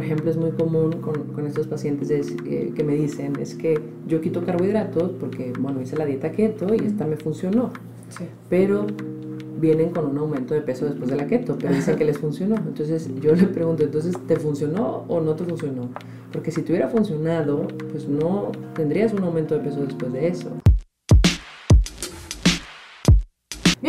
por ejemplo, es muy común con, con estos pacientes eh, que me dicen, es que yo quito carbohidratos porque, bueno, hice la dieta keto y esta me funcionó. Sí. Pero vienen con un aumento de peso después de la keto, pero dicen que les funcionó. Entonces yo le pregunto, entonces, ¿te funcionó o no te funcionó? Porque si te hubiera funcionado, pues no tendrías un aumento de peso después de eso.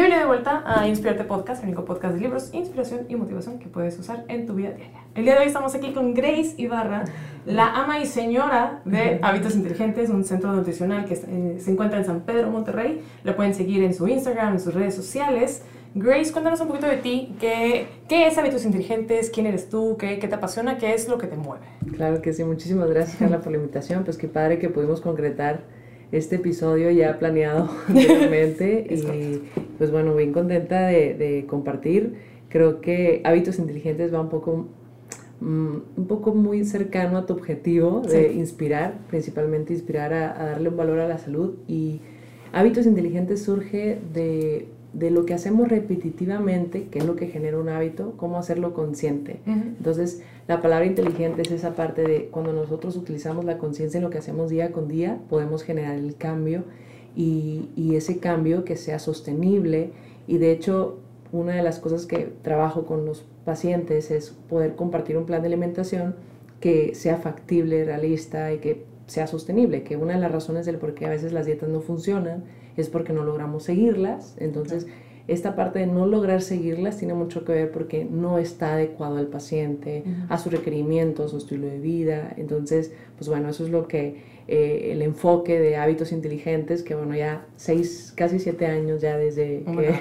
Bienvenido de vuelta a Inspirarte Podcast, el único podcast de libros, inspiración y motivación que puedes usar en tu vida diaria. El día de hoy estamos aquí con Grace Ibarra, la ama y señora de Hábitos Inteligentes, un centro nutricional que eh, se encuentra en San Pedro, Monterrey. La pueden seguir en su Instagram, en sus redes sociales. Grace, cuéntanos un poquito de ti. ¿Qué, qué es Hábitos Inteligentes? ¿Quién eres tú? ¿Qué, ¿Qué, te apasiona? ¿Qué es lo que te mueve? Claro que sí. Muchísimas gracias, Carla, por la invitación. Pues qué padre que pudimos concretar este episodio ya planeado anteriormente. y pues bueno, bien contenta de, de, compartir. Creo que Hábitos Inteligentes va un poco, mm, un poco muy cercano a tu objetivo de inspirar, principalmente inspirar a, a darle un valor a la salud. Y Hábitos Inteligentes surge de de lo que hacemos repetitivamente, que es lo que genera un hábito, cómo hacerlo consciente. Entonces, la palabra inteligente es esa parte de cuando nosotros utilizamos la conciencia en lo que hacemos día con día, podemos generar el cambio y, y, ese cambio que sea sostenible. Y de hecho, una de las cosas que trabajo con los pacientes es poder compartir un plan de alimentación que sea factible, realista y que sea sostenible, que una de las razones del por qué a veces las dietas no funcionan es porque no logramos seguirlas. Entonces, esta parte de no lograr seguirlas tiene mucho que ver porque no está adecuado al paciente, a su requerimiento, a su estilo de vida. Entonces, pues bueno, eso es lo que eh, el enfoque de hábitos inteligentes, que bueno, ya seis, casi siete años ya desde un que,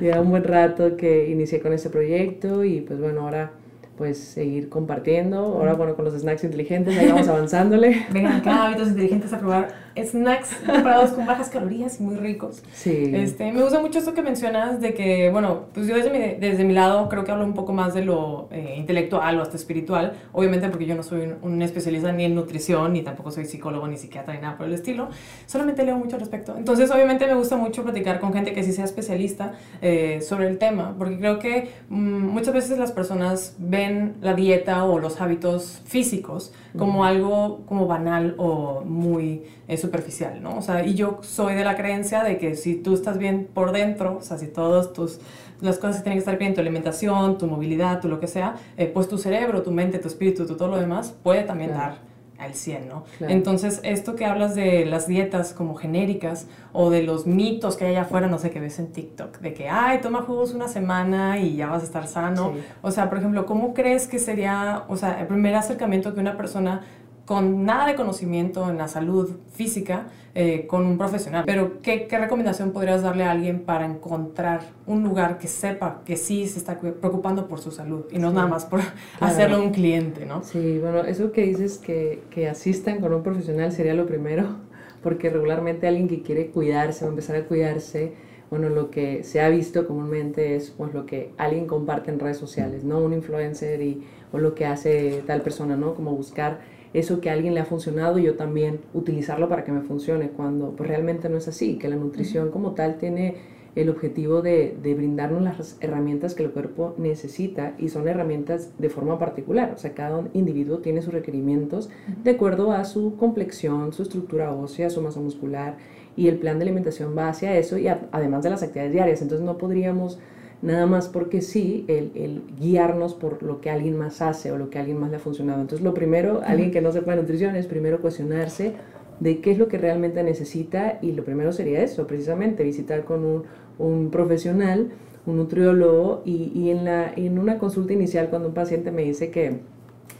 ya un buen rato que inicié con este proyecto y pues bueno, ahora pues seguir compartiendo. Ahora, bueno, con los snacks inteligentes, ahí vamos avanzándole. Vengan acá, hábitos inteligentes a probar snacks preparados con bajas calorías y muy ricos. Sí. Este, me gusta mucho esto que mencionas de que, bueno, pues yo desde mi, desde mi lado creo que hablo un poco más de lo eh, intelectual o hasta espiritual, obviamente porque yo no soy un, especialista ni en nutrición, ni tampoco soy psicólogo, ni psiquiatra, ni nada por el estilo, solamente leo mucho al respecto. Entonces, obviamente me gusta mucho platicar con gente que sí sea especialista eh, sobre el tema, porque creo que mm, muchas veces las personas ven la dieta o los hábitos físicos como algo como banal o muy eh, superficial, ¿no? O sea, y yo soy de la creencia de que si tú estás bien por dentro, o sea, si todos tus las cosas que tienen que estar bien, tu alimentación, tu movilidad, tu lo que sea, eh, pues tu cerebro, tu mente, tu espíritu, tu todo lo demás puede también dar al 100, ¿no? Entonces, esto que hablas de las dietas como genéricas o de los mitos que hay allá afuera, no sé, que ves en TikTok, de que, ay, toma jugos una semana y ya vas a estar sano. O sea, por ejemplo, ¿cómo crees que sería, o sea, el primer acercamiento que una persona con nada de conocimiento en la salud física eh, con un profesional. Pero, ¿qué, ¿qué, recomendación podrías darle a alguien para encontrar un lugar que sepa que sí se está preocupando por su salud y no nada más por hacerlo un cliente, ¿no? Sí, bueno, eso que dices que, que asistan con un profesional sería lo primero, porque regularmente alguien que quiere cuidarse o empezar a cuidarse, bueno, lo que se ha visto comúnmente es pues lo que alguien comparte en redes sociales, ¿no? Un influencer y, o lo que hace tal persona, ¿no? Como buscar eso que a alguien le ha funcionado y yo también utilizarlo para que me funcione, cuando pues, realmente no es así, que la nutrición como tal tiene el objetivo de, de, brindarnos las herramientas que el cuerpo necesita y son herramientas de forma particular, o sea, cada individuo tiene sus requerimientos de acuerdo a su complexión, su estructura ósea, su masa muscular y el plan de alimentación va hacia eso y además de las actividades diarias, entonces no podríamos nada más porque sí, el, el, guiarnos por lo que alguien más hace o lo que alguien más le ha funcionado. Entonces, lo primero, alguien que no sepa nutrición, es primero cuestionarse de qué es lo que realmente necesita y lo primero sería eso, precisamente visitar con un, un profesional, un nutriólogo y, y, en, la, en una consulta inicial cuando un paciente me dice que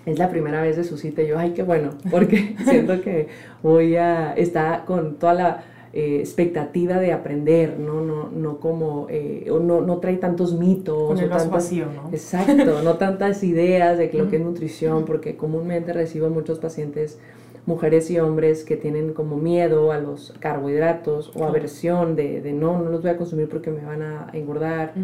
es la primera vez de su cita, yo, ay, qué bueno, porque siento que voy a, está con toda la eh, expectativa de aprender, ¿no? No, no como, eh, no, no, trae tantos mitos. Con el o tantas, vacío, ¿no? Exacto, no tantas ideas de lo que es nutrición, porque comúnmente recibo muchos pacientes, mujeres y hombres, que tienen como miedo a los carbohidratos o aversión de, de no, no los voy a consumir porque me van a engordar.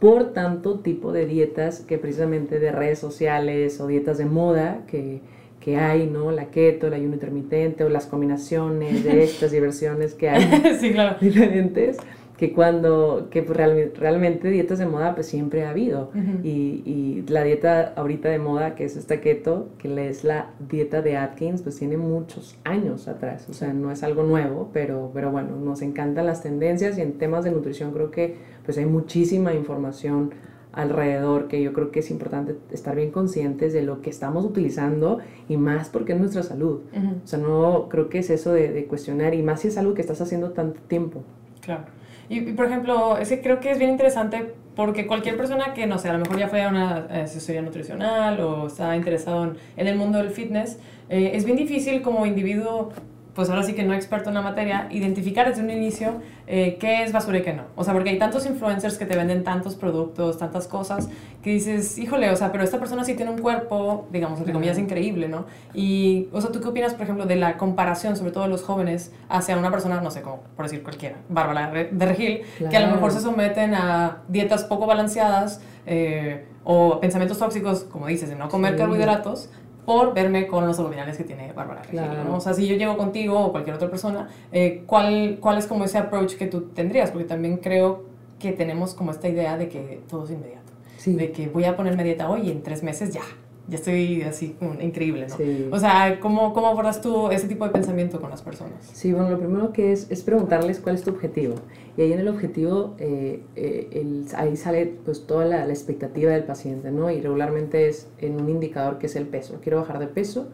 Por tanto tipo de dietas que precisamente de redes sociales o dietas de moda que que hay, ¿no? La keto, el ayuno intermitente o las combinaciones de estas diversiones que hay sí, claro. diferentes. que cuando, que pues realmente dietas de moda pues siempre ha habido. y, y, la dieta ahorita de moda, que es esta keto, que es la dieta de Atkins, pues tiene muchos años atrás. O sea, no es algo nuevo, pero, pero bueno, nos encantan las tendencias y en temas de nutrición creo que pues hay muchísima información alrededor que yo creo que es importante estar bien conscientes de lo que estamos utilizando y más porque es nuestra salud. O sea, no creo que es eso de, de cuestionar y más si es algo que estás haciendo tanto tiempo. Claro. Y, por ejemplo, es que creo que es bien interesante porque cualquier persona que, no sé, a lo mejor ya fue a una asesoría nutricional o está interesado en, en el mundo del fitness, eh, es bien difícil como individuo pues ahora sí que no experto en la materia, identificar desde un inicio eh, qué es basura y qué no. O sea, porque hay tantos influencers que te venden tantos productos, tantas cosas, que dices, híjole, o sea, pero esta persona sí tiene un cuerpo, digamos, entre comillas, increíble, ¿no? Y, o sea, ¿tú qué opinas, por ejemplo, de la comparación, sobre todo de los jóvenes, hacia una persona, no sé, como por decir cualquiera, Bárbara de Regil, que a lo mejor se someten a dietas poco balanceadas eh, o pensamientos tóxicos, como dices, de no comer carbohidratos, por verme con los abdominales que tiene Bárbara ¿no? O sea, si yo llego contigo o cualquier otra persona, eh, ¿cuál, ¿cuál es como ese approach que tú tendrías? Porque también creo que tenemos como esta idea de que todo es inmediato. De que voy a ponerme dieta hoy y en tres meses ya, ya estoy así increíble, ¿no? O sea, ¿cómo, ¿cómo abordas tú ese tipo de pensamiento con las personas? Sí, bueno, lo primero que es es preguntarles cuál es tu objetivo. Y ahí en el objetivo, eh, eh, ahí sale pues toda la, la, expectativa del paciente, ¿no? Y regularmente es en un indicador que es el peso. Quiero bajar de peso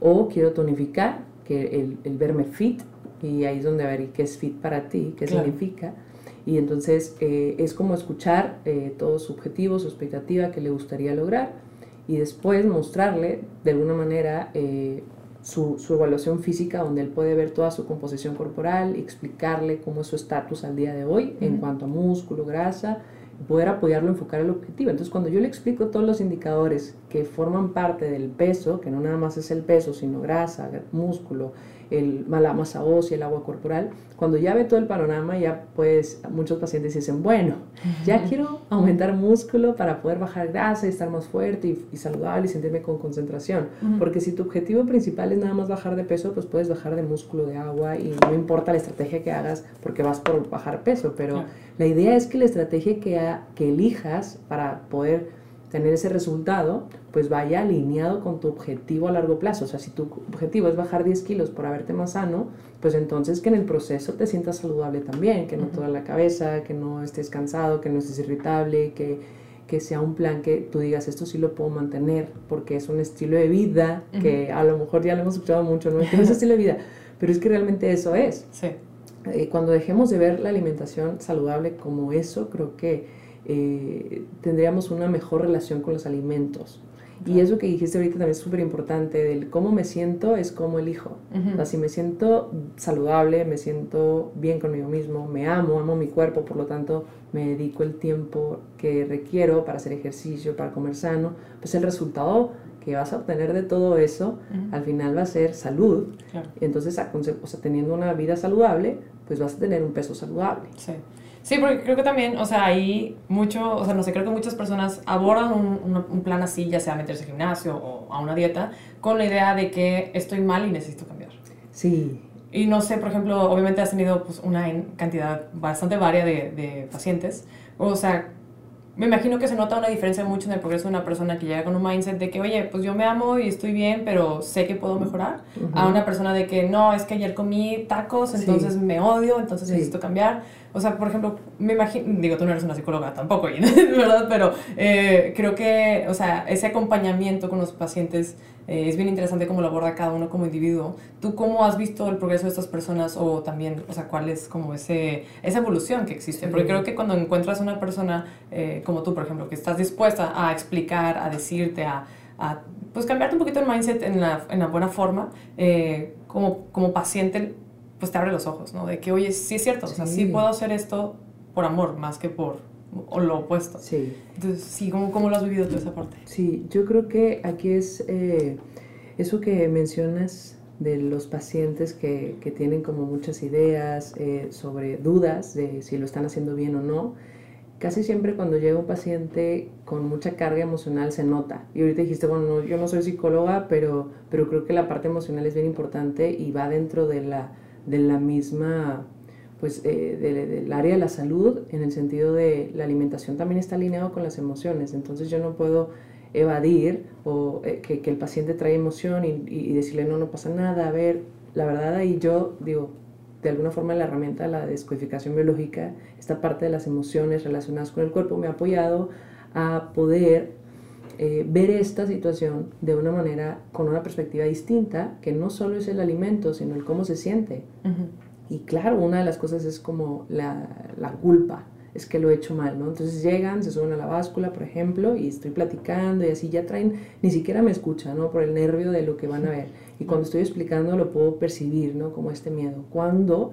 o quiero tonificar, que el, el verme fit, y ahí es donde a ver qué es fit para ti, qué significa. Y entonces eh, es como escuchar todo su objetivo, su expectativa, que le gustaría lograr y después mostrarle de alguna manera eh, su, su, evaluación física donde él puede ver toda su composición corporal, explicarle cómo es su estatus al día de hoy en cuanto a músculo, grasa, y poder apoyarlo a enfocar el objetivo. Entonces cuando yo le explico todos los indicadores que forman parte del peso, que no nada más es el peso, sino grasa, músculo, el, la masa ósea, el agua corporal, cuando ya ve todo el panorama, ya pues muchos pacientes dicen, bueno, ya quiero aumentar músculo para poder bajar grasa y estar más fuerte y, saludable y sentirme con concentración. Porque si tu objetivo principal es nada más bajar de peso, pues puedes bajar de músculo, de agua y no importa la estrategia que hagas porque vas por bajar peso. Pero la idea es que la estrategia que, que elijas para poder tener ese resultado, pues vaya alineado con tu objetivo a largo plazo. O sea, si tu objetivo es bajar 10 kilos por haberte más sano, pues entonces que en el proceso te sientas saludable también, que no toda la cabeza, que no estés cansado, que no estés irritable, que, que sea un plan que tú digas, esto sí lo puedo mantener, porque es un estilo de vida, que a lo mejor ya lo hemos escuchado mucho, ¿no? Que no es estilo de vida, pero es que realmente eso es. Sí. Eh, cuando dejemos de ver la alimentación saludable como eso, creo que eh, tendríamos una mejor relación con los alimentos. Y eso que dijiste ahorita también es súper importante, del cómo me siento es cómo elijo. o sea, si me siento saludable, me siento bien conmigo mismo, me amo, amo mi cuerpo, por lo tanto me dedico el tiempo que requiero para hacer ejercicio, para comer sano, pues el resultado que vas a obtener de todo eso al final va a ser salud. Entonces, o sea, teniendo una vida saludable, pues vas a tener un peso saludable. Sí. Sí, porque creo que también, o sea, hay mucho, o sea, no sé, creo que muchas personas abordan un, un, plan así, ya sea meterse al gimnasio o a una dieta, con la idea de que estoy mal y necesito cambiar. Sí. Y no sé, por ejemplo, obviamente has tenido pues, una cantidad bastante varia de, de pacientes. O sea, me imagino que se nota una diferencia mucho en el progreso de una persona que llega con un mindset de que, oye, pues yo me amo y estoy bien, pero sé que puedo mejorar, a una persona de que, no, es que ayer comí tacos, entonces me odio, entonces necesito cambiar. O sea, por ejemplo, me imagino, digo, tú no eres una psicóloga tampoco, ¿verdad? Pero eh, creo que, o sea, ese acompañamiento con los pacientes eh, es bien interesante cómo lo aborda cada uno como individuo. ¿Tú cómo has visto el progreso de estas personas o también, o sea, cuál es como ese, esa evolución que existe? Porque creo que cuando encuentras una persona eh, como tú, por ejemplo, que estás dispuesta a explicar, a decirte, a, a pues cambiarte un poquito el mindset en la, en la buena forma, como, como paciente pues te abre los ojos, ¿no? De que, oye, sí es cierto, o sea, sí puedo hacer esto por amor más que por lo opuesto. Sí. Entonces, sí, ¿cómo, cómo lo has vivido tú esa parte? Sí, yo creo que aquí es eh, eso que mencionas de los pacientes que, que tienen como muchas ideas eh, sobre dudas de si lo están haciendo bien o no. Casi siempre cuando llega un paciente con mucha carga emocional se nota. Y ahorita dijiste, bueno, yo no soy psicóloga, pero, pero creo que la parte emocional es bien importante y va dentro de la de la misma pues eh, del área de la salud, en el sentido de la alimentación también está alineado con las emociones, entonces yo no puedo evadir o eh, que, el paciente trae emoción y, decirle no, no pasa nada, a ver, la verdad ahí yo digo, de alguna forma la herramienta de la descodificación biológica, esta parte de las emociones relacionadas con el cuerpo me ha apoyado a poder eh, ver esta situación de una manera, con una perspectiva distinta, que no solo es el alimento, sino el cómo se siente. Y claro, una de las cosas es como la, la, culpa, es que lo he hecho mal, ¿no? Entonces llegan, se suben a la báscula, por ejemplo, y estoy platicando y así ya traen, ni siquiera me escuchan, ¿no? Por el nervio de lo que van a ver. Y cuando estoy explicando lo puedo percibir, ¿no? Como este miedo. Cuando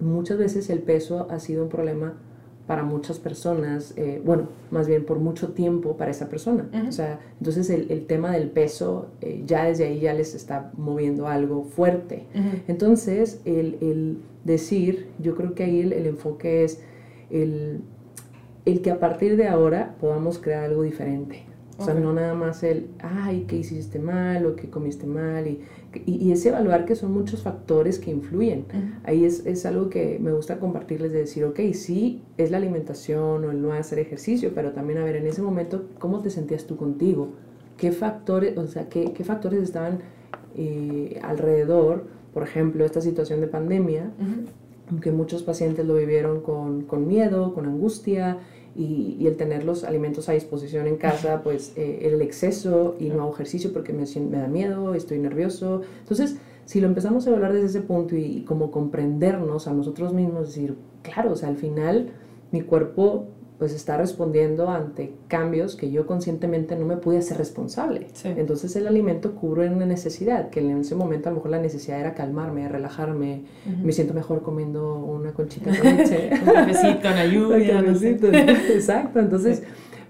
muchas veces el peso ha sido un problema para muchas personas, eh, bueno, más bien por mucho tiempo para esa persona. O sea, entonces el, el tema del peso eh, ya desde ahí ya les está moviendo algo fuerte. Entonces, el, el, decir, yo creo que ahí el, el enfoque es el, el, que a partir de ahora podamos crear algo diferente. O sea, no nada más el, ay, que hiciste mal o que comiste mal. Y, y, es evaluar que son muchos factores que influyen. Ahí es, es, algo que me gusta compartirles de decir, ok, sí, es la alimentación o el no hacer ejercicio, pero también a ver, en ese momento, ¿cómo te sentías tú contigo? ¿Qué factores, o sea, qué, qué factores estaban eh, alrededor? Por ejemplo, esta situación de pandemia, aunque muchos pacientes lo vivieron con, con miedo, con angustia, y, y, el tener los alimentos a disposición en casa, pues eh, el exceso y no hago ejercicio porque me, me, da miedo, estoy nervioso. Entonces, si lo empezamos a hablar desde ese punto y, y como comprendernos a nosotros mismos, decir, claro, o sea, al final mi cuerpo pues está respondiendo ante cambios que yo conscientemente no me pude hacer responsable. Entonces el alimento cubre una necesidad, que en ese momento a lo mejor la necesidad era calmarme, relajarme, me siento mejor comiendo una conchita con leche. un cafecito, una lluvia. No sé. Exacto, entonces...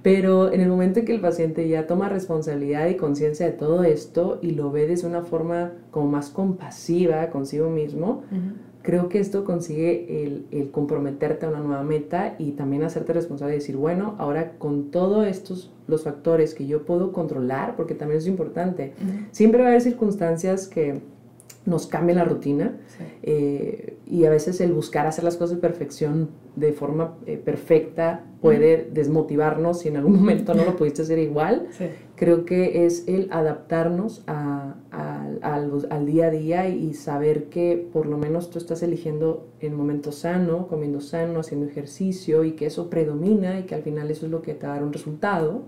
Pero en el momento en que el paciente ya toma responsabilidad y conciencia de todo esto y lo ve desde una forma como más compasiva consigo mismo, creo que esto consigue el, el, comprometerte a una nueva meta y también hacerte responsable de decir, bueno, ahora con todos estos, los factores que yo puedo controlar, porque también es importante, siempre va a haber circunstancias que nos cambien la rutina eh, y a veces el buscar hacer las cosas de perfección de forma eh, perfecta puede desmotivarnos si en algún momento no lo pudiste hacer igual. Creo que es el adaptarnos a, al día a día y saber que por lo menos tú estás eligiendo el momento sano, comiendo sano, haciendo ejercicio y que eso predomina y que al final eso es lo que te va a dar un resultado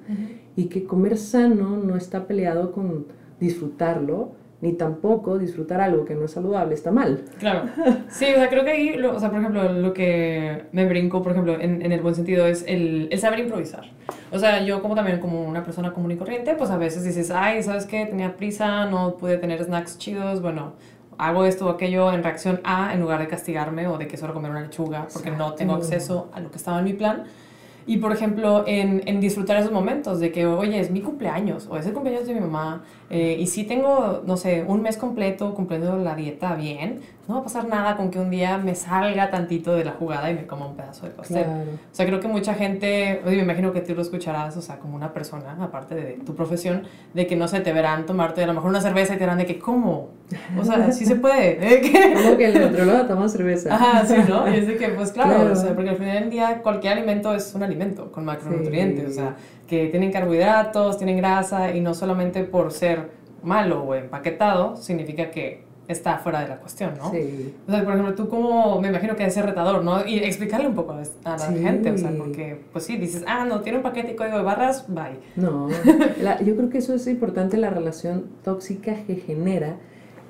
y que comer sano no está peleado con disfrutarlo, ni tampoco disfrutar algo que no es saludable está mal. Claro. Sí, o sea, creo que ahí, o sea, por ejemplo, lo que me brinco, por ejemplo, en, en el buen sentido es el, el, saber improvisar. O sea, yo como también como una persona común y corriente, pues a veces dices, ay, ¿sabes qué? Tenía prisa, no pude tener snacks chidos, bueno, hago esto o aquello en reacción a, en lugar de castigarme o de que solo comer una lechuga porque no tengo acceso a lo que estaba en mi plan. Y por ejemplo, en, en, disfrutar esos momentos de que, oye, es mi cumpleaños o es el cumpleaños de mi mamá eh, y si tengo, no sé, un mes completo cumpliendo la dieta bien, no va a pasar nada con que un día me salga tantito de la jugada y me coma un pedazo de pastel. O sea, creo que mucha gente, oye, me imagino que tú lo escucharás, o sea, como una persona, aparte de tu profesión, de que no sé, te verán tomarte a lo mejor una cerveza y te verán de que, ¿cómo? O sea, sí se puede. ¿eh? Como que el otro toma cerveza. Ajá, sí, ¿no? Y es de que, pues claro, O sea, porque al final del día cualquier alimento es un alimento con macronutrientes, o sea, que tienen carbohidratos, tienen grasa y no solamente por ser malo o empaquetado significa que está fuera de la cuestión, ¿no? Sí. O sea, por ejemplo, tú como, me imagino que es retador, ¿no? Y explicarle un poco a la gente, o sea, porque, pues sí, dices, ah, no, tiene un paquete y código de barras, bye. No, yo creo que eso es importante, la relación tóxica que genera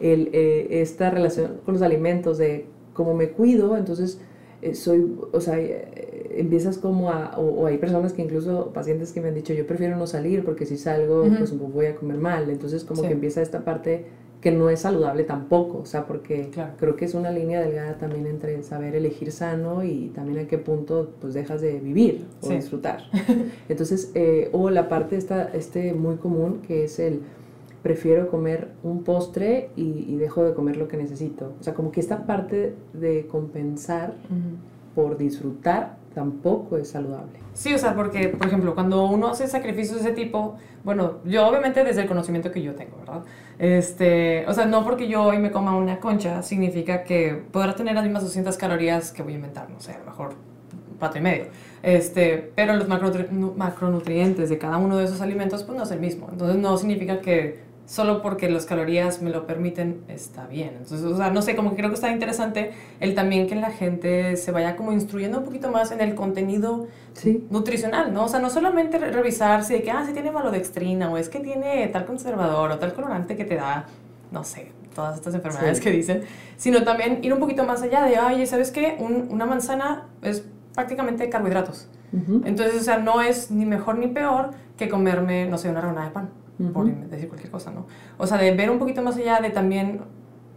el, eh, esta relación con los alimentos, de cómo me cuido, entonces eh, soy, o sea, eh, empiezas como a, o, hay personas que incluso, pacientes que me han dicho, yo prefiero no salir porque si salgo, pues voy a comer mal, entonces como que empieza esta parte que no es saludable tampoco, o sea, porque creo que es una línea delgada también entre saber elegir sano y también a qué punto pues dejas de vivir o disfrutar. Entonces, eh, o la parte esta, este muy común que es el prefiero comer un postre y, dejo de comer lo que necesito. O sea, como que esta parte de compensar por disfrutar tampoco es saludable. Sí, o sea, porque, por ejemplo, cuando uno hace sacrificios de ese tipo, bueno, yo obviamente desde el conocimiento que yo tengo, ¿verdad? Este, o sea, no porque yo hoy me coma una concha significa que podrá tener las mismas 200 calorías que voy a inventar, no sé, a lo mejor pato y medio. Este, pero los macronutrientes de cada uno de esos alimentos pues no es el mismo. Entonces no significa que solo porque las calorías me lo permiten está bien. Entonces, o sea, no sé, como que creo que está interesante el también que la gente se vaya como instruyendo un poquito más en el contenido nutricional, ¿no? O sea, no solamente revisar si de que, ah, si tiene malodextrina o es que tiene tal conservador o tal colorante que te da, no sé, todas estas enfermedades que dicen, sino también ir un poquito más allá de, oye, ¿sabes qué? una manzana es prácticamente carbohidratos. Entonces, o sea, no es ni mejor ni peor que comerme, no sé, una rebanada de pan, por decir cualquier cosa, ¿no? O sea, de ver un poquito más allá de también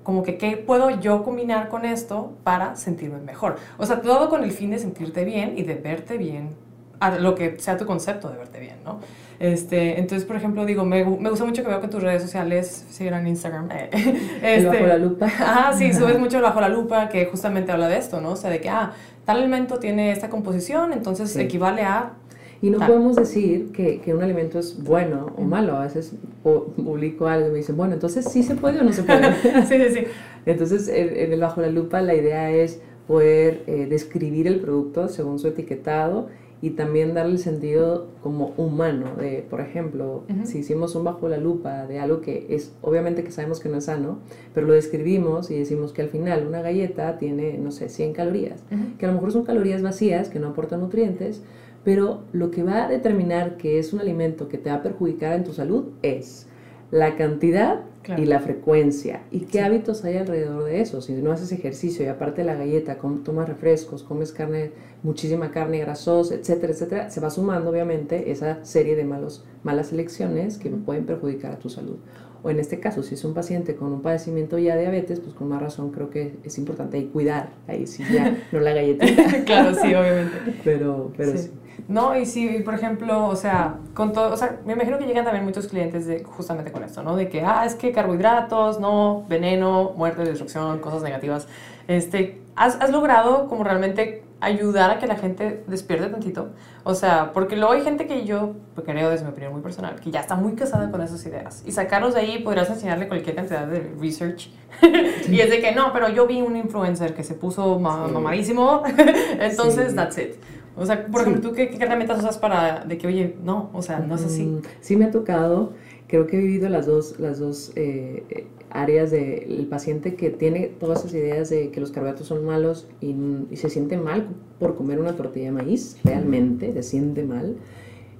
como que qué puedo yo combinar con esto para sentirme mejor. O sea, todo con el fin de sentirte bien y de verte bien, a lo que sea tu concepto de verte bien, ¿no? Este, entonces, por ejemplo, digo, me, me gusta mucho que veo que tus redes sociales sigan en Instagram. Eh, este, bajo la lupa. Ah, sí, subes mucho bajo la lupa que justamente habla de esto, ¿no? O sea, de que, ah, tal alimento tiene esta composición, entonces equivale a... Y no podemos decir que, que, un alimento es bueno o malo. A veces publico algo y me dicen, bueno, entonces sí se puede o no se puede. sí, sí, sí. Entonces, en el bajo la lupa la idea es poder eh, describir el producto según su etiquetado y también darle el sentido como humano de, por ejemplo, si hicimos un bajo la lupa de algo que es, obviamente que sabemos que no es sano, pero lo describimos y decimos que al final una galleta tiene, no sé, 100 calorías, que a lo mejor son calorías vacías, que no aportan nutrientes, pero lo que va a determinar que es un alimento que te va a perjudicar en tu salud es la cantidad y la frecuencia. ¿Y qué hábitos hay alrededor de eso? Si no haces ejercicio y aparte de la galleta, tomas refrescos, comes carne, muchísima carne grasosa, etcétera, etcétera, se va sumando obviamente esa serie de malos, malas elecciones que pueden perjudicar a tu salud. O en este caso, si es un paciente con un padecimiento ya de diabetes, pues con más razón creo que es importante ahí cuidar, ahí sí ya, no la galleta. claro, sí, obviamente. Pero, pero sí. No, y si, por ejemplo, o sea, con todo, o sea, me imagino que llegan también muchos clientes de, justamente con esto, ¿no? De que, ah, es que carbohidratos, no, veneno, muerte, destrucción, cosas negativas. Este, ¿has, has logrado como realmente ayudar a que la gente despierte tantito. O sea, porque luego hay gente que yo, creo desde mi opinión muy personal, que ya está muy casada con esas ideas. Y sacarlos de ahí podrías enseñarle cualquier cantidad de research. y es de que no, pero yo vi un influencer que se puso mamadísimo, entonces that's it. O sea, por ejemplo, ¿tú qué, herramientas usas para de que, oye, no, o sea, no es así? Mm, sí me ha tocado, creo que he vivido las dos, las dos eh, áreas del paciente que tiene todas esas ideas de que los carbohidratos son malos y, se siente mal por comer una tortilla de maíz, realmente se siente mal.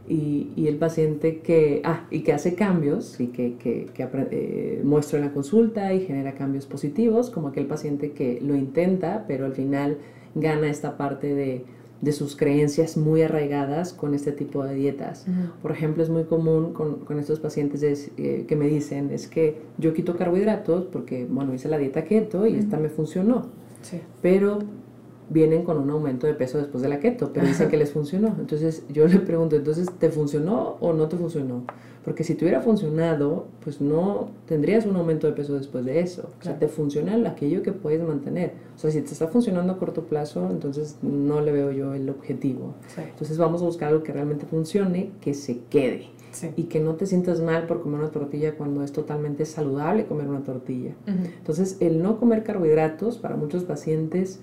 Y, y, el paciente que, ah, y que hace cambios y que, que, que eh, muestra en la consulta y genera cambios positivos, como aquel paciente que lo intenta, pero al final gana esta parte de de sus creencias muy arraigadas con este tipo de dietas. Por ejemplo, es muy común con, con estos pacientes eh, que me dicen, es que yo quito carbohidratos porque, bueno, hice la dieta keto y esta me funcionó. Sí. Pero vienen con un aumento de peso después de la keto, pero dicen que les funcionó. Entonces yo le pregunto, entonces, ¿te funcionó o no te funcionó? Porque si te hubiera funcionado, pues no tendrías un aumento de peso después de eso. O sea, te funciona aquello que puedes mantener. O sea, si te está funcionando a corto plazo, entonces no le veo yo el objetivo. Entonces vamos a buscar algo que realmente funcione, que se quede. Y que no te sientas mal por comer una tortilla cuando es totalmente saludable comer una tortilla. Entonces, el no comer carbohidratos para muchos pacientes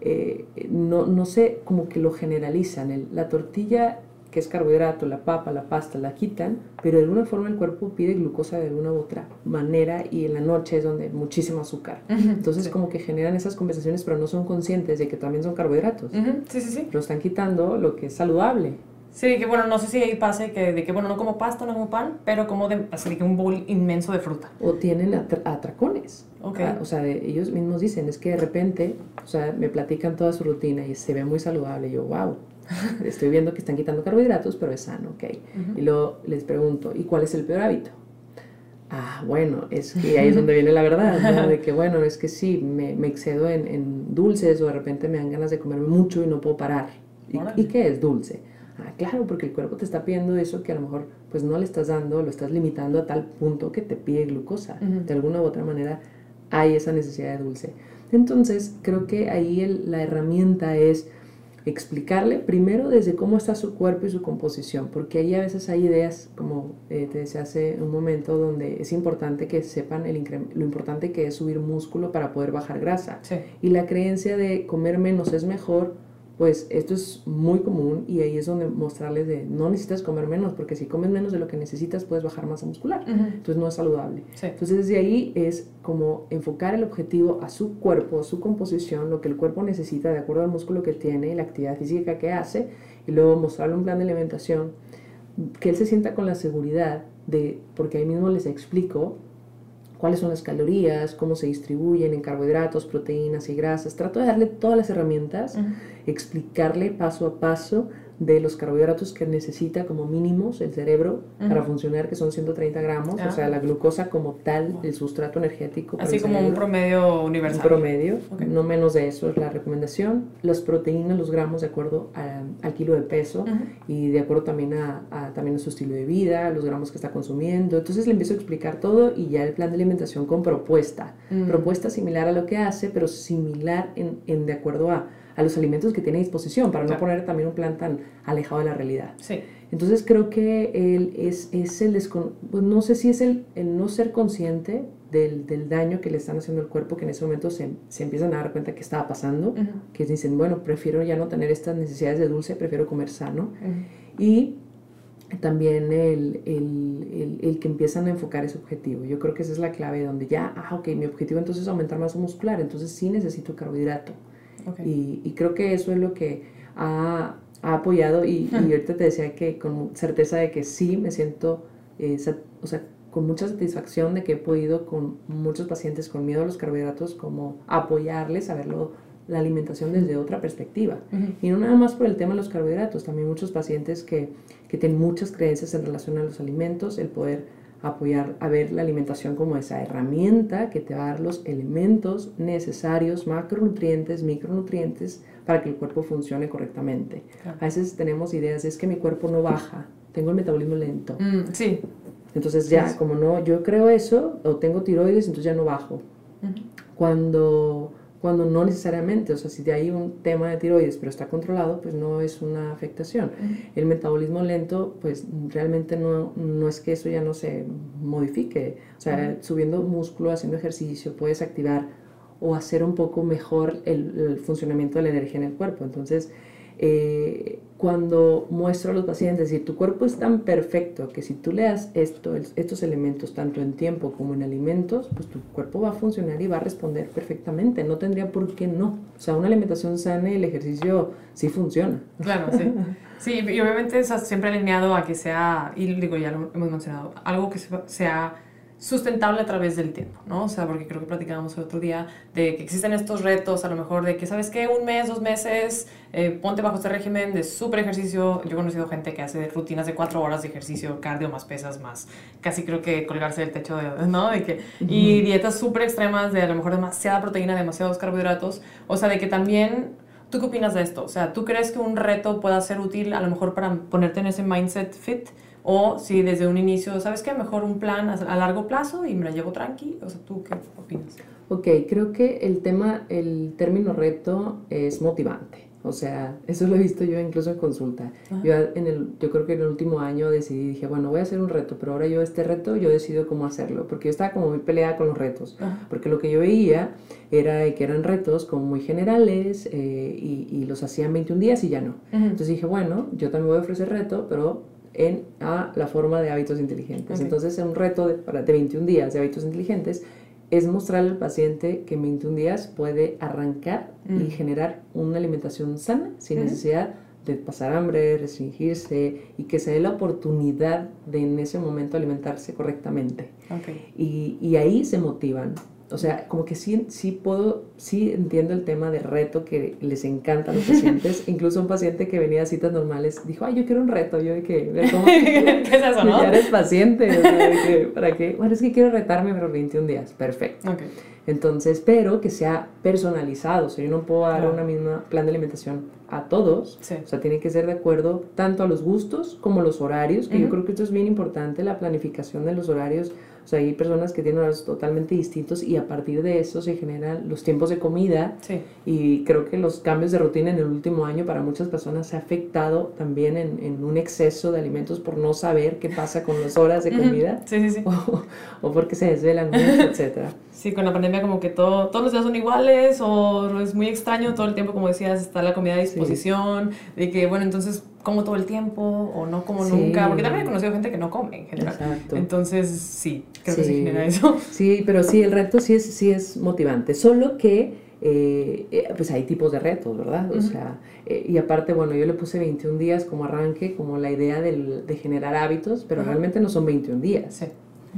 eh, no, no sé, como que lo generalizan. la tortilla, que es carbohidrato, la papa, la pasta, la quitan, pero de alguna forma el cuerpo pide glucosa de alguna u otra manera y en la noche es donde muchísimo azúcar. Entonces como que generan esas conversaciones, pero no son conscientes de que también son carbohidratos. Sí, sí, sí. Pero están quitando lo que es saludable. Sí, que bueno, no sé si ahí pase que, de que, bueno, no como pasta, no como pan, pero como de, así que un bowl inmenso de fruta. O tienen atracones. Okay. Ah, o sea, ellos mismos dicen, es que de repente, o sea, me platican toda su rutina y se ve muy saludable. Y yo, wow, estoy viendo que están quitando carbohidratos, pero es sano, ok. Y luego les pregunto, ¿y cuál es el peor hábito? Ah, bueno, es que ahí es donde viene la verdad, ¿no? De que, bueno, es que sí, me, me excedo en, en, dulces o de repente me dan ganas de comer mucho y no puedo parar. ¿Y, ¿Y qué es dulce? Ah, claro, porque el cuerpo te está pidiendo eso que a lo mejor pues no le estás dando, lo estás limitando a tal punto que te pide glucosa. De alguna u otra manera hay esa necesidad de dulce. Entonces, creo que ahí la herramienta es explicarle primero desde cómo está su cuerpo y su composición, porque ahí a veces hay ideas, como eh, te decía hace un momento, donde es importante que sepan el lo importante que es subir músculo para poder bajar grasa. Y la creencia de comer menos es mejor pues esto es muy común y ahí es donde mostrarles de no necesitas comer menos, porque si comes menos de lo que necesitas puedes bajar masa muscular, entonces no es saludable. Entonces desde ahí es como enfocar el objetivo a su cuerpo, a su composición, lo que el cuerpo necesita de acuerdo al músculo que tiene la actividad física que hace, y luego mostrarle un plan de alimentación, que él se sienta con la seguridad de, porque ahí mismo les explico cuáles son las calorías, cómo se distribuyen en carbohidratos, proteínas y grasas. Trato de darle todas las herramientas, explicarle paso a paso de los carbohidratos que necesita como mínimos el cerebro para funcionar, que son 130 gramos, o sea, la glucosa como tal, el sustrato energético. Así como un promedio universal. Un promedio, no menos de eso es la recomendación. Las proteínas, los gramos de acuerdo al kilo de peso y de acuerdo también a, también a su estilo de vida, los gramos que está consumiendo. Entonces le empiezo a explicar todo y ya el plan de alimentación con propuesta. Propuesta similar a lo que hace, pero similar en, en de acuerdo a a los alimentos que tiene a disposición, para no poner también un plan tan alejado de la realidad. Sí. Entonces creo que él es, es el, pues no sé si es el, el no ser consciente del, del, daño que le están haciendo al cuerpo, que en ese momento se, se empiezan a dar cuenta que estaba pasando, que dicen, bueno, prefiero ya no tener estas necesidades de dulce, prefiero comer sano. Y también el, el, el, que empiezan a enfocar ese objetivo. Yo creo que esa es la clave donde ya, ah, ok, mi objetivo entonces es aumentar masa muscular, entonces sí necesito carbohidrato. Y, y, creo que eso es lo que ha, ha apoyado y, y, ahorita te decía que con certeza de que sí me siento, eh, o sea, con mucha satisfacción de que he podido con muchos pacientes con miedo a los carbohidratos como apoyarles a verlo la alimentación desde otra perspectiva. Y no nada más por el tema de los carbohidratos, también muchos pacientes que, que tienen muchas creencias en relación a los alimentos, el poder apoyar a ver la alimentación como esa herramienta que te va a dar los elementos necesarios, macronutrientes, micronutrientes, para que el cuerpo funcione correctamente. A veces tenemos ideas, es que mi cuerpo no baja, tengo el metabolismo lento. Mm, sí. Entonces ya, como no, yo creo eso, o tengo tiroides, entonces ya no bajo. Cuando cuando no necesariamente, o sea, si ahí un tema de tiroides, pero está controlado, pues no es una afectación. El metabolismo lento, pues realmente no, no es que eso ya no se modifique, o sea, subiendo músculo, haciendo ejercicio, puedes activar o hacer un poco mejor el, el funcionamiento de la energía en el cuerpo. Entonces, eh, cuando muestro a los pacientes, si tu cuerpo es tan perfecto que si tú le das esto, estos elementos tanto en tiempo como en alimentos, pues tu cuerpo va a funcionar y va a responder perfectamente. No tendría por qué no. O sea, una alimentación sana y el ejercicio sí funciona. Claro, sí. Sí, y obviamente siempre alineado a que sea, y digo, ya lo hemos mencionado, algo que sea sustentable a través del tiempo, ¿no? O sea, porque creo que platicábamos el otro día de que existen estos retos, a lo mejor de que, ¿sabes qué? Un mes, dos meses, eh, ponte bajo este régimen de súper ejercicio. Yo he conocido gente que hace rutinas de cuatro horas de ejercicio, cardio más pesas, más casi creo que colgarse del techo, de, ¿no? De que, Y dietas súper extremas de a lo mejor demasiada proteína, demasiados carbohidratos. O sea, de que también ¿Tú qué opinas de esto? O sea, ¿tú crees que un reto pueda ser útil a lo mejor para ponerte en ese mindset fit? O si desde un inicio, ¿sabes qué? Mejor un plan a largo plazo y me la llevo tranqui. O sea, ¿tú qué opinas? Ok, creo que el tema, el término reto es motivante. O sea, eso lo he visto yo incluso en consulta. Yo, en el, yo creo que en el último año decidí, dije, bueno, voy a hacer un reto, pero ahora yo este reto, yo decido cómo hacerlo, porque yo estaba como muy peleada con los retos, porque lo que yo veía era que eran retos como muy generales eh, y, y, los hacían 21 días y ya no. Entonces dije, bueno, yo también voy a ofrecer reto, pero en a la forma de hábitos inteligentes. Entonces, un reto de, de 21 días de hábitos inteligentes es mostrarle al paciente que en 21 días puede arrancar y mm. generar una alimentación sana sin necesidad de pasar hambre, restringirse y que se dé la oportunidad de en ese momento alimentarse correctamente. Y, y, ahí se motivan o sea, como que sí, sí puedo, sí entiendo el tema de reto que les encanta a los pacientes. Incluso un paciente que venía a citas normales dijo, ay, yo quiero un reto. Yo de que, ¿qué es eso, no? Ya eres paciente. O sea, de que, ¿para qué? Bueno, es que quiero retarme por 21 días. Perfecto. Okay. Entonces, pero que sea personalizado. O sea, yo no puedo dar una misma plan de alimentación a todos. Sí. O sea, tiene que ser de acuerdo tanto a los gustos como los horarios, que yo creo que esto es bien importante, la planificación de los horarios O sea, hay personas que tienen horarios totalmente distintos y a partir de eso se generan los tiempos de comida. Sí. Y creo que los cambios de rutina en el último año para muchas personas se ha afectado también en, en un exceso de alimentos por no saber qué pasa con las horas de comida Sí, sí, sí. o, o porque se desvelan mucho, etcétera. Sí, con la pandemia como que todo, todos los días son iguales o es muy extraño, todo el tiempo, como decías, está la comida a disposición, de que, bueno, entonces como todo el tiempo o no como Sí. nunca, porque también he conocido gente que no come en general. Exacto. Entonces, sí, creo que Sí. sí genera eso. Sí, pero sí, el reto sí es, sí es motivante, solo que eh, eh, pues hay tipos de retos, ¿verdad? O sea, eh, y aparte, bueno, yo le puse 21 días como arranque, como la idea del- de generar hábitos, pero realmente no son 21 días, Sí,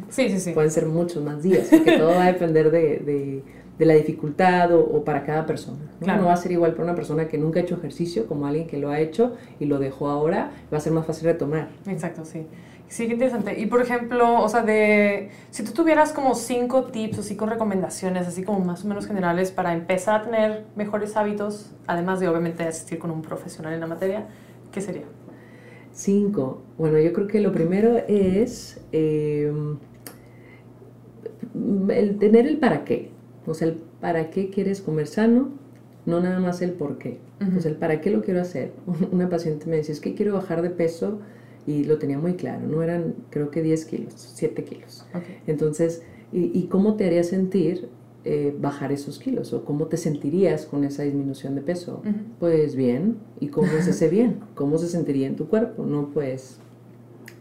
sí, sí. sí. pueden ser muchos más días, porque todo va a depender de, de- de la dificultad o, o para cada persona. ¿no? Claro. No va a ser igual para una persona que nunca ha hecho ejercicio como alguien que lo ha hecho y lo dejó ahora, va a ser más fácil retomar. Exacto, sí. Sí, qué interesante. Y por ejemplo, o sea, de si tú tuvieras como cinco tips o cinco recomendaciones, así como más o menos generales, para empezar a tener mejores hábitos, además de obviamente asistir con un profesional en la materia, ¿qué sería? Cinco. Bueno, yo creo que lo primero es eh, el tener el para qué. O sea, el para qué quieres comer sano, no nada más el por qué. Ujú. O sea, el para qué lo quiero hacer. Una paciente me decía, es que quiero bajar de peso y lo tenía muy claro, no eran creo que 10 kilos, 7 kilos. Entonces, ¿y, y cómo te haría sentir eh, bajar esos kilos? ¿O cómo te sentirías con esa disminución de peso? Pues bien, ¿y cómo es ese bien? ¿Cómo se sentiría en tu cuerpo? No, pues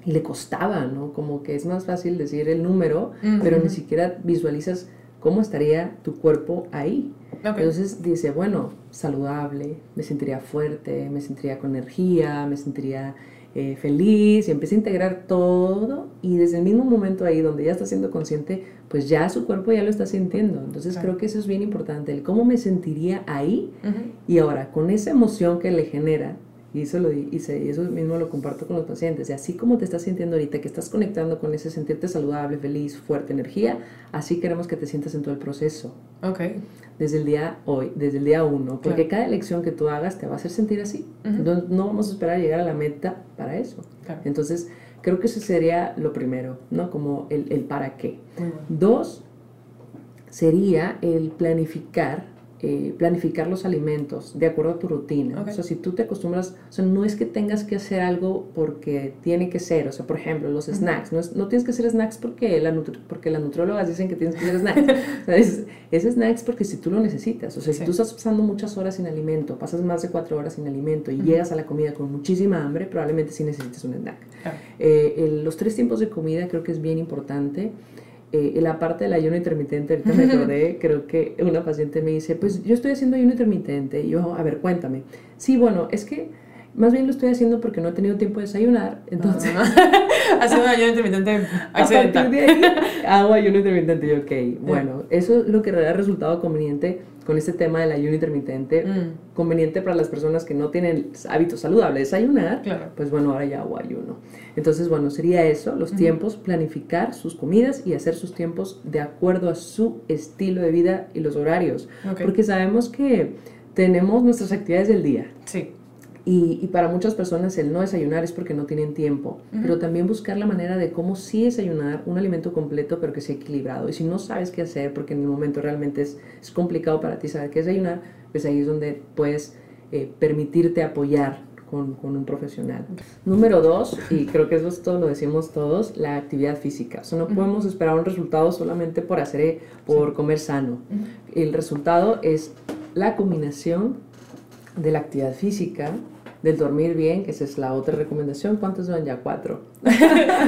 y le costaba, ¿no? Como que es más fácil decir el número, pero ni siquiera visualizas cómo estaría tu cuerpo ahí. Entonces dice, bueno, saludable, me sentiría fuerte, me sentiría con energía, me sentiría eh, feliz y empieza a integrar todo y desde el mismo momento ahí donde ya está siendo consciente, pues ya su cuerpo ya lo está sintiendo. Entonces Claro. creo que eso es bien importante, el cómo me sentiría ahí y ahora, con esa emoción que le genera, y eso, lo, y eso mismo lo comparto con los pacientes, y así como te estás sintiendo ahorita, que estás conectando con ese sentirte saludable, feliz, fuerte, energía, así queremos que te sientas en todo el proceso, Ok. desde el día hoy, desde el día uno, porque Claro. cada elección que tú hagas te va a hacer sentir así. Ujú. no, no vamos a esperar a llegar a la meta para eso. Claro. Entonces, creo que ese sería lo primero, ¿no? Como el, el para qué. Dos, sería el planificar, eh, planificar los alimentos de acuerdo a tu rutina. Ok. O sea, si tú te acostumbras, o sea, no es que tengas que hacer algo porque tiene que ser, o sea, por ejemplo, los snacks, no, es- no tienes que hacer snacks porque, la porque las nutriólogas dicen que tienes que hacer snacks. O sea, es, es snacks porque si tú lo necesitas, o sea, si tú estás pasando muchas horas sin alimento, pasas más de cuatro horas sin alimento y llegas a la comida con muchísima hambre, probablemente sí necesites un snack. Eh, el- los tres tiempos de comida creo que es bien importante. Eh, la parte del ayuno intermitente, ahorita me acordé, creo que una paciente me dice, pues yo estoy haciendo ayuno intermitente. Y yo, a ver, cuéntame. Sí, bueno, es que más bien lo estoy haciendo porque no he tenido tiempo de desayunar. Entonces, Haciendo un ayuno intermitente a partir accidental. de ahí hago ayuno intermitente. Y yo, ok, bueno, eso es lo que ha resultado conveniente con este tema del ayuno intermitente. Mm, Conveniente para las personas que no tienen hábitos saludables, desayunar claro. pues bueno, ahora ya hago ayuno. Entonces, bueno, sería eso, los Ujú. tiempos, planificar sus comidas y hacer sus tiempos de acuerdo a su estilo de vida y los horarios. Ok. Porque sabemos que tenemos nuestras actividades del día Sí. Y, y para muchas personas el no desayunar es porque no tienen tiempo, Ujú. pero también buscar la manera de cómo sí desayunar un alimento completo pero que sea equilibrado. Y si no sabes qué hacer, porque en el momento realmente es, es complicado para ti saber qué desayunar, pues ahí es donde puedes eh, permitirte apoyar con, con un profesional. Número dos, y creo que eso es todo lo decimos todos, la actividad física. O sea, no Ujú. podemos esperar un resultado solamente por hacer, eh, por comer sano. El resultado es la combinación de la actividad física, del dormir bien, que esa es la otra recomendación. ¿Cuántos van ya? Cuatro.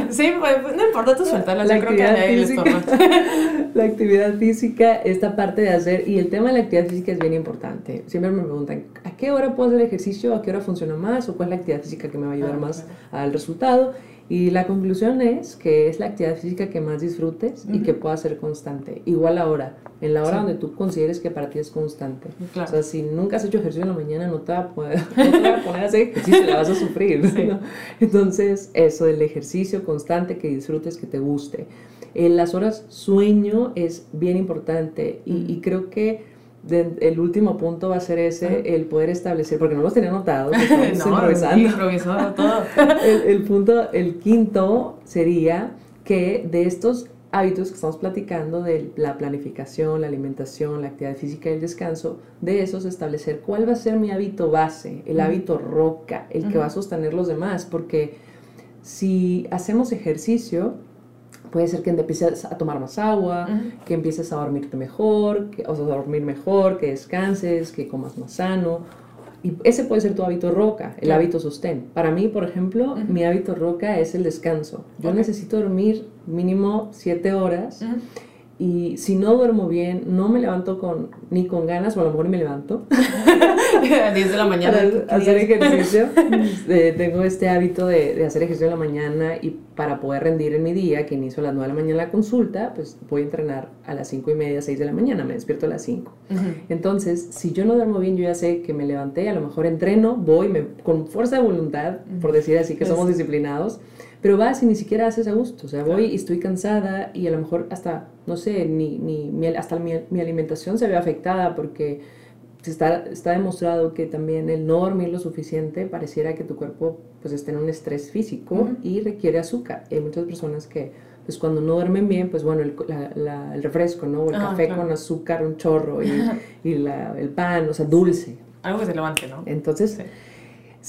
Sí, pues, no importa tú suéltalas, La yo creo que nadie les física. estorba. la actividad física, esta parte de hacer, y el tema de la actividad física es bien importante. Siempre me preguntan, ¿a qué hora puedo hacer ejercicio? ¿A qué hora funciona más? ¿O cuál es la actividad física que me va a ayudar Ah, más claro. al resultado? Y la conclusión es que es la actividad física que más disfrutes y que pueda ser constante. Igual ahora, en la hora Sí. donde tú consideres que para ti es constante. Claro. O sea, si nunca has hecho ejercicio en la mañana, no te va a, poder, no te va a poner a hacer ejercicio, la vas a sufrir. Sí. ¿no? Entonces, eso, el ejercicio constante, que disfrutes, que te guste. En las horas sueño es bien importante y, y creo que de- el último punto va a ser ese, el poder establecer, porque no los tenía anotados, no, improvisando. improvisó todo. El, el punto, el quinto sería que de estos hábitos que estamos platicando de la planificación, la alimentación, la actividad física y el descanso, de esos establecer cuál va a ser mi hábito base, el hábito roca, el que va a sostener los demás, porque si hacemos ejercicio, puede ser que empieces a tomar más agua, que empieces a dormirte mejor, que, o sea, dormir mejor, que descanses, que comas más sano. Y ese puede ser tu hábito roca, el hábito sostén. Para mí, por ejemplo, mi hábito roca es el descanso. Yo necesito dormir mínimo siete horas. Y si no duermo bien, no me levanto con, ni con ganas, o a lo mejor me levanto. a 10 de la mañana. hacer ejercicio. Eh, tengo este hábito de, de, hacer ejercicio en la mañana y para poder rendir en mi día, que inicio a las 9 de la mañana la consulta, pues voy a entrenar a las 5 y media, 6 de la mañana, me despierto a las 5. Entonces, si yo no duermo bien, yo ya sé que me levanté, a lo mejor entreno, voy me, con fuerza de voluntad, por decir así que somos disciplinados pero vas y ni siquiera haces a gusto, o sea, voy y estoy cansada y a lo mejor hasta, no sé, ni, ni hasta mi, mi, alimentación se ve afectada porque está, está demostrado que también el no dormir lo suficiente pareciera que tu cuerpo pues esté en un estrés físico y requiere azúcar. Hay muchas personas que pues cuando no duermen bien, pues bueno, el, la, el refresco, ¿no? O el ah, café con azúcar, un chorro y, y el pan, o sea, dulce. Algo que se levante, ¿no? Entonces sí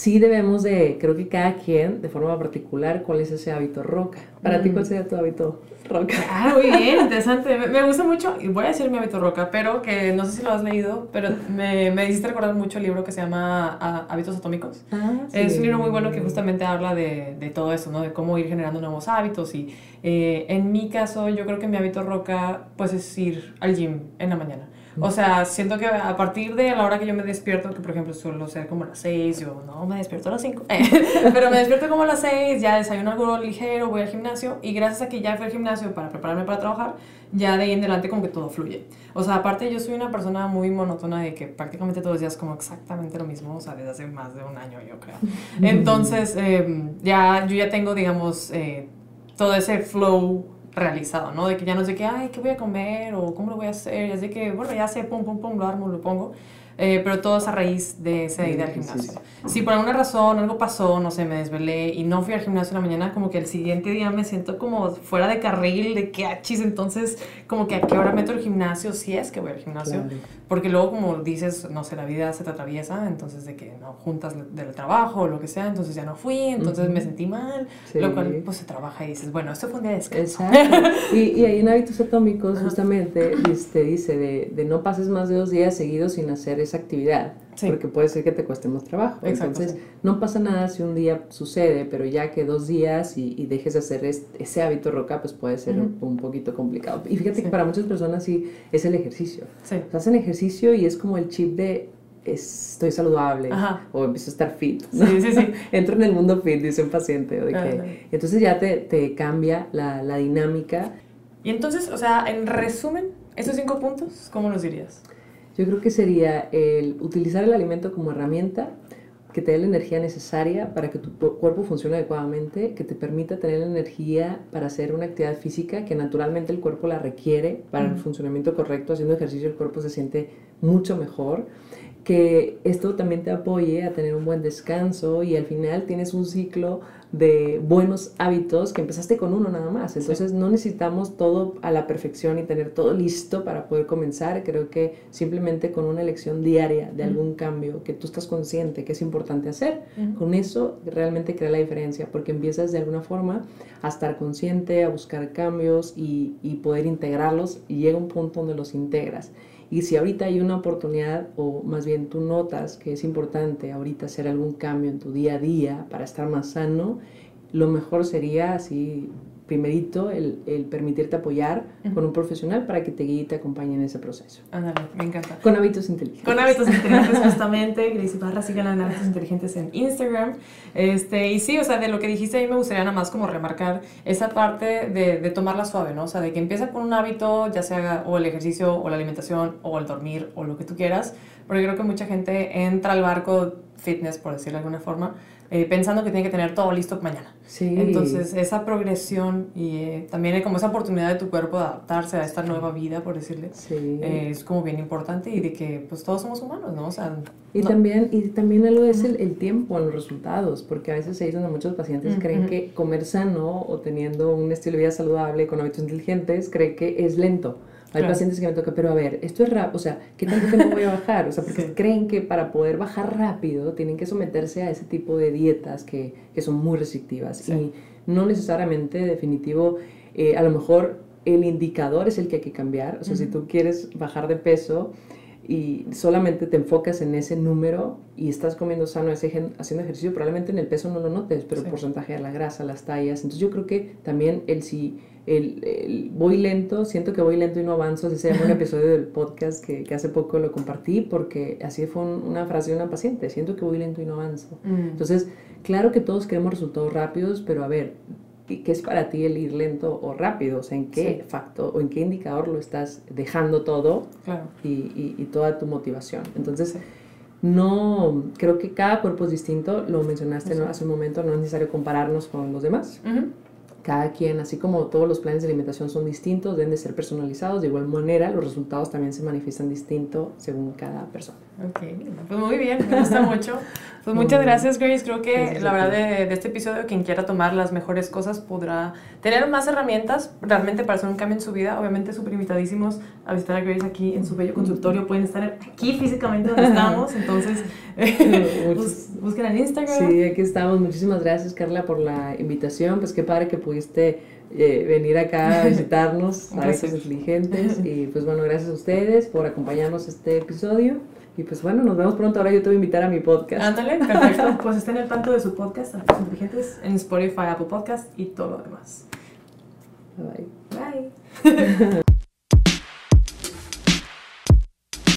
debemos de, creo que cada quien, de forma particular, cuál es ese hábito roca. Para ti, ¿cuál sería tu hábito roca? Ah, muy bien, interesante. Me, gusta mucho, y voy a decir mi hábito roca, pero que no sé si lo has leído, pero me, me hiciste recordar mucho el libro que se llama ah, Hábitos Atómicos. Ah, Es un libro muy bueno que justamente habla de, de, todo eso, ¿no? De cómo ir generando nuevos hábitos. Y eh, en mi caso, yo creo que mi hábito roca, pues es ir al gym en la mañana. O sea, siento que a partir de la hora que yo me despierto, que por ejemplo suelo ser como a las 6, yo no me despierto a las 5, pero me despierto como a las 6, ya desayuno algo ligero, voy al gimnasio y gracias a que ya fui al gimnasio para prepararme para trabajar, ya de ahí en adelante como que todo fluye. O sea, aparte yo soy una persona muy monótona de que prácticamente todos los días como exactamente lo mismo, o sea, desde hace más de un año yo creo. Entonces, eh, ya, yo ya tengo, digamos, eh, todo ese flow realizado, ¿no? De que ya no sé qué, ay, ¿qué voy a comer? O ¿cómo lo voy a hacer? Es de que, bueno, ya sé, pum, pum, pum, lo armo, lo pongo. Eh, pero todo es a raíz de esa idea del gimnasio. Si por alguna razón algo pasó, no sé, me desvelé y no fui al gimnasio en la mañana, como que el siguiente día me siento como fuera de carril, de que achis, entonces como que a qué hora meto el gimnasio, si es que voy al gimnasio, porque luego como dices, no sé, la vida se te atraviesa, entonces de que no juntas del trabajo o lo que sea, entonces ya no fui, entonces me sentí mal, lo cual pues se trabaja y dices, bueno, esto fue un día de descanso. y, y ahí en hábitos atómicos justamente este, dice de, de no pases más de dos días seguidos sin hacer esa actividad, porque puede ser que te cueste más trabajo. Entonces, no pasa nada si un día sucede, pero ya que dos días y, dejes de hacer ese hábito roca, pues puede ser un, poquito complicado. Y fíjate que para muchas personas sí es el ejercicio. hacen ejercicio y es como el chip de estoy saludable o empiezo a estar fit. Entro en el mundo fit, dice un paciente. entonces ya te, te cambia la, la dinámica. Y entonces, o sea, en resumen, esos cinco puntos, ¿cómo los dirías? Yo creo que sería el utilizar el alimento como herramienta que te dé la energía necesaria para que tu cuerpo funcione adecuadamente, que te permita tener la energía para hacer una actividad física que naturalmente el cuerpo la requiere para el funcionamiento correcto. Haciendo ejercicio el cuerpo se siente mucho mejor que esto también te apoye a tener un buen descanso y al final tienes un ciclo de buenos hábitos que empezaste con uno nada más. Entonces no necesitamos todo a la perfección y tener todo listo para poder comenzar. Creo que simplemente con una elección diaria de algún cambio que tú estás consciente que es importante hacer, con eso realmente crea la diferencia porque empiezas de alguna forma a estar consciente, a buscar cambios y, y poder integrarlos y llega un punto donde los integras. Y si ahorita hay una oportunidad, o más bien tú notas que es importante ahorita hacer algún cambio en tu día a día para estar más sano, lo mejor sería así primerito el, el permitirte apoyar con un profesional para que te guíe y te acompañe en ese proceso. Ándale, me encanta. Con hábitos inteligentes. Con hábitos inteligentes, justamente. Gracie Barra, sigan en hábitos inteligentes en Instagram. Este, y sí, o sea, de lo que dijiste ahí me gustaría nada más como remarcar esa parte de, de tomarla suave, ¿no? O sea, de que empieza con un hábito, ya sea o el ejercicio, o la alimentación, o el dormir, o lo que tú quieras, porque creo que mucha gente entra al barco fitness, por decirlo de alguna forma, eh, pensando que tiene que tener todo listo mañana. Sí. Entonces, esa progresión y eh, también como esa oportunidad de tu cuerpo de adaptarse a esta nueva vida, por decirle, Sí. eh, es como bien importante y de que pues todos somos humanos, ¿no? O sea, Y, no- también, y también algo es el, el tiempo en los resultados, porque a veces es donde muchos pacientes creen que comer sano o teniendo un estilo de vida saludable con hábitos inteligentes, creen que es lento. Hay Claro. pacientes que me tocan, pero a ver, esto es rápido, o sea, ¿qué tanto tiempo voy a bajar? O sea, porque Sí. creen que para poder bajar rápido tienen que someterse a ese tipo de dietas que, que son muy restrictivas. Sí. Y no necesariamente, definitivo, eh, a lo mejor el indicador es el que hay que cambiar. O sea, si tú quieres bajar de peso, y solamente te enfocas en ese número y estás comiendo sano, ese haciendo ejercicio, probablemente en el peso no lo notes, pero Sí. el porcentaje de la grasa, las tallas. Entonces yo creo que también el si el, el voy lento, siento que voy lento y no avanzo, así se llama un episodio del podcast que, que hace poco lo compartí porque así fue un- una frase de una paciente, siento que voy lento y no avanzo. Mm. Entonces, claro que todos queremos resultados rápidos, pero a ver, ¿qué es para ti el ir lento o rápido? O sea, ¿en qué Sí. factor o en qué indicador lo estás dejando todo claro. y, y- y toda tu motivación. Entonces, Sí. no, creo que cada cuerpo es distinto, lo mencionaste ¿no? Hace un momento, no es necesario compararnos con los demás. Ujú. Cada quien, así como todos los planes de alimentación son distintos, deben de ser personalizados, de igual manera los resultados también se manifiestan distinto según cada persona. Ok, pues muy bien, me gusta mucho. Pues muchas gracias, Grace. Creo que Gracias la verdad de, de este episodio, quien quiera tomar las mejores cosas podrá tener más herramientas realmente para hacer un cambio en su vida. Obviamente, súper invitadísimos a visitar a Grace aquí en su bello consultorio. Pueden estar aquí físicamente donde estamos. Entonces, bus- busquen en Instagram. Sí, aquí estamos. Muchísimas gracias, Carla, por la invitación. Pues qué padre que pudiste eh, venir acá a visitarnos, a placer. Inteligentes. Y pues bueno, gracias a ustedes por acompañarnos este episodio. Y pues bueno, nos vemos pronto. Ahora yo te voy a invitar a mi podcast. Ándale, perfecto. Pues estén al tanto de su podcast, Hábitos Inteligentes, en Spotify, Apple Podcast y todo lo demás. Bye. Bye.